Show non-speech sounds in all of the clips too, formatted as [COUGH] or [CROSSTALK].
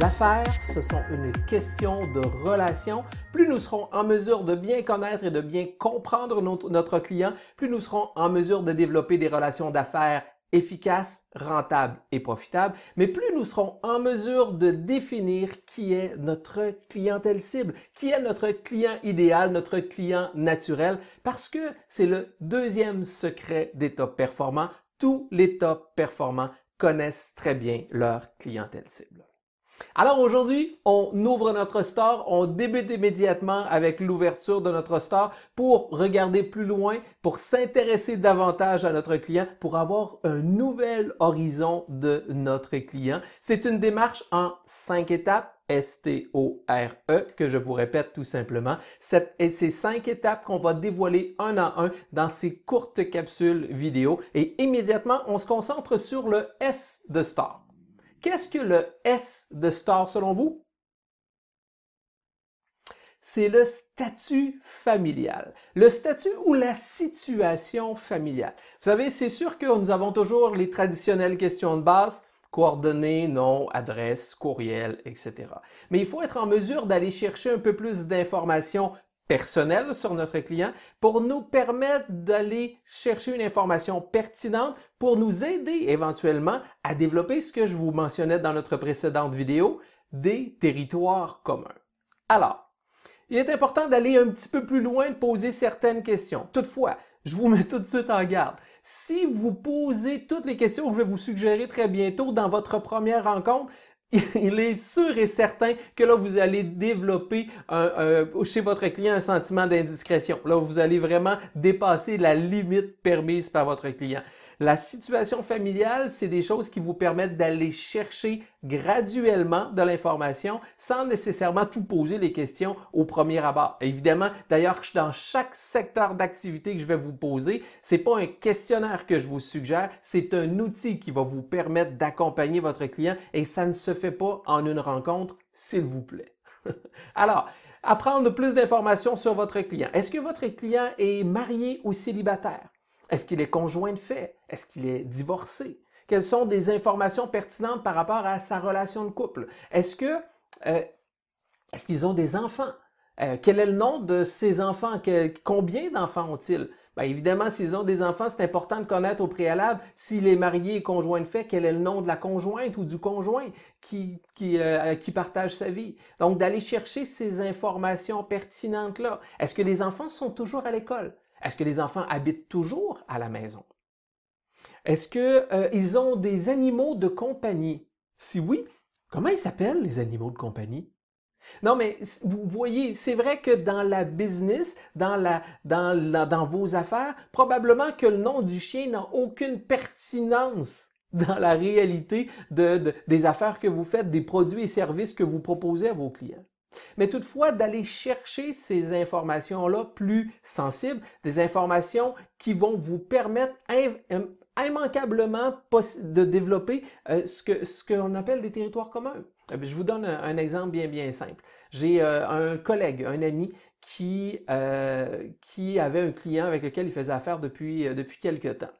Affaires, ce sont une question de relation. Plus nous serons en mesure de bien connaître et de bien comprendre notre client, plus nous serons en mesure de développer des relations d'affaires efficaces, rentables et profitables, mais plus nous serons en mesure de définir qui est notre clientèle cible, qui est notre client idéal, notre client naturel, parce que c'est le deuxième secret des top performants. Tous les top performants connaissent très bien leur clientèle cible. Alors aujourd'hui, on ouvre notre store, on débute immédiatement avec l'ouverture de notre store pour regarder plus loin, pour s'intéresser davantage à notre client, pour avoir un nouvel horizon de notre client. C'est une démarche en cinq étapes. S-T-O-R-E, que je vous répète tout simplement. Et ces cinq étapes qu'on va dévoiler un à un dans ces courtes capsules vidéo. Et immédiatement, on se concentre sur le S de Store. Qu'est-ce que le S de Star selon vous? C'est le statut familial. Le statut ou la situation familiale. Vous savez, c'est sûr que nous avons toujours les traditionnelles questions de base, coordonnées, nom, adresse, courriel, etc. Mais il faut être en mesure d'aller chercher un peu plus d'informations personnel sur notre client pour nous permettre d'aller chercher une information pertinente pour nous aider éventuellement à développer ce que je vous mentionnais dans notre précédente vidéo, des territoires communs. Alors, il est important d'aller un petit peu plus loin, de poser certaines questions. Toutefois, je vous mets tout de suite en garde. Si vous posez toutes les questions que je vais vous suggérer très bientôt dans votre première rencontre, [LAUGHS] il est sûr et certain que là, vous allez développer chez votre client un sentiment d'indiscrétion. Là, vous allez vraiment dépasser la limite permise par votre client. La situation familiale, c'est des choses qui vous permettent d'aller chercher graduellement de l'information sans nécessairement tout poser les questions au premier abord. Évidemment, d'ailleurs, dans chaque secteur d'activité que je vais vous poser, c'est pas un questionnaire que je vous suggère, c'est un outil qui va vous permettre d'accompagner votre client et ça ne se fait pas en une rencontre, s'il vous plaît. [LAUGHS] Alors, apprendre plus d'informations sur votre client. Est-ce que votre client est marié ou célibataire? Est-ce qu'il est conjoint de fait? Est-ce qu'il est divorcé? Quelles sont des informations pertinentes par rapport à sa relation de couple? Est-ce que euh, est-ce qu'ils ont des enfants? Euh, quel est le nom de ces enfants? combien d'enfants ont-ils? Bien, évidemment, s'ils ont des enfants, c'est important de connaître au préalable s'il est marié et conjoint de fait, quel est le nom de la conjointe ou du conjoint qui, qui, euh, qui partage sa vie. Donc, d'aller chercher ces informations pertinentes-là. Est-ce que les enfants sont toujours à l'école? Est-ce que les enfants habitent toujours à la maison? Est-ce qu'ils euh, ont des animaux de compagnie? Si oui, comment ils s'appellent les animaux de compagnie? Non, mais vous voyez, c'est vrai que dans la business, dans, vos affaires, probablement que le nom du chien n'a aucune pertinence [LAUGHS] dans la réalité de, des affaires que vous faites, des produits et services que vous proposez à vos clients. Mais toutefois, d'aller chercher ces informations-là plus sensibles, des informations qui vont vous permettre immanquablement de développer euh, ce que ce qu'on appelle des territoires communs. Euh, je vous donne un, exemple bien bien simple. J'ai euh, un collègue, un ami qui qui avait un client avec lequel il faisait affaire depuis depuis quelque temps.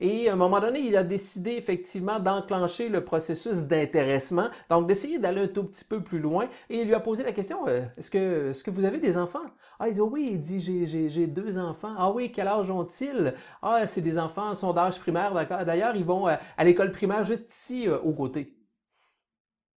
Et à un moment donné, il a décidé effectivement d'enclencher le processus d'intéressement, donc d'essayer d'aller un tout petit peu plus loin. Et il lui a posé la question euh, Est-ce que, que vous avez des enfants? Ah, il dit Oui, il dit J'ai deux enfants. Ah oui, quel âge ont-ils? Ah, c'est des enfants, sondage primaire, d'accord. D'ailleurs, ils vont euh, à l'école primaire juste ici, euh, au côté.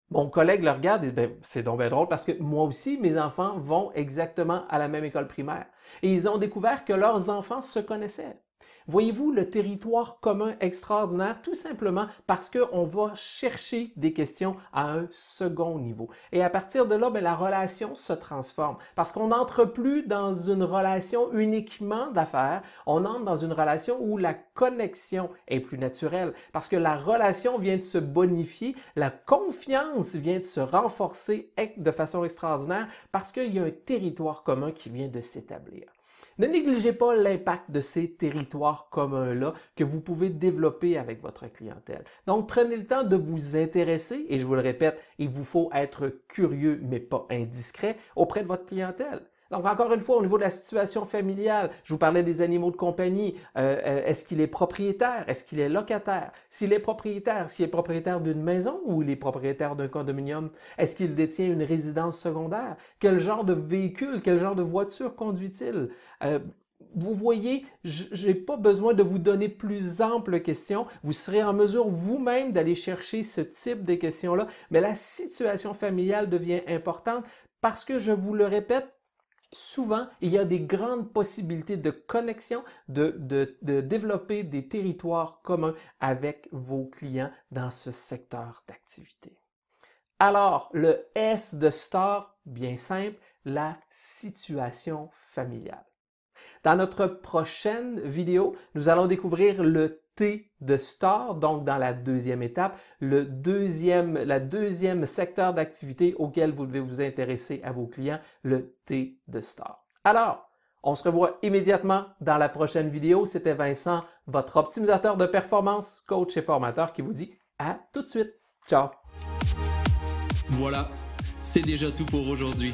Mon collègue le regarde et dit, ben, c'est donc bien drôle parce que moi aussi, mes enfants vont exactement à la même école primaire. Et ils ont découvert que leurs enfants se connaissaient. Voyez-vous le territoire commun extraordinaire? Tout simplement parce qu'on va chercher des questions à un second niveau. Et à partir de là, ben, la relation se transforme parce qu'on n'entre plus dans une relation uniquement d'affaires, on entre dans une relation où la connexion est plus naturelle parce que la relation vient de se bonifier, la confiance vient de se renforcer de façon extraordinaire parce qu'il y a un territoire commun qui vient de s'établir. Ne négligez pas l'impact de ces territoires communs-là que vous pouvez développer avec votre clientèle. Donc, prenez le temps de vous intéresser, et je vous le répète, il vous faut être curieux mais pas indiscret auprès de votre clientèle. Donc, encore une fois, au niveau de la situation familiale, je vous parlais des animaux de compagnie. Euh, euh, est-ce qu'il est propriétaire? Est-ce qu'il est locataire? S'il est propriétaire, est-ce qu'il est propriétaire d'une maison ou il est propriétaire d'un condominium? Est-ce qu'il détient une résidence secondaire? Quel genre de véhicule, quel genre de voiture conduit-il? Euh, vous voyez, je n'ai pas besoin de vous donner plus amples questions. Vous serez en mesure vous-même d'aller chercher ce type de questions-là. Mais la situation familiale devient importante parce que, je vous le répète, souvent, il y a des grandes possibilités de connexion, de, développer des territoires communs avec vos clients dans ce secteur d'activité. Alors, le S de Star, bien simple, la situation familiale. Dans notre prochaine vidéo, nous allons découvrir le T de Star, donc dans la deuxième étape, le deuxième, la deuxième secteur d'activité auquel vous devez vous intéresser à vos clients, le T de Star. Alors, on se revoit immédiatement dans la prochaine vidéo. C'était Vincent, votre optimisateur de performance, coach et formateur qui vous dit à tout de suite. Ciao! Voilà, c'est déjà tout pour aujourd'hui.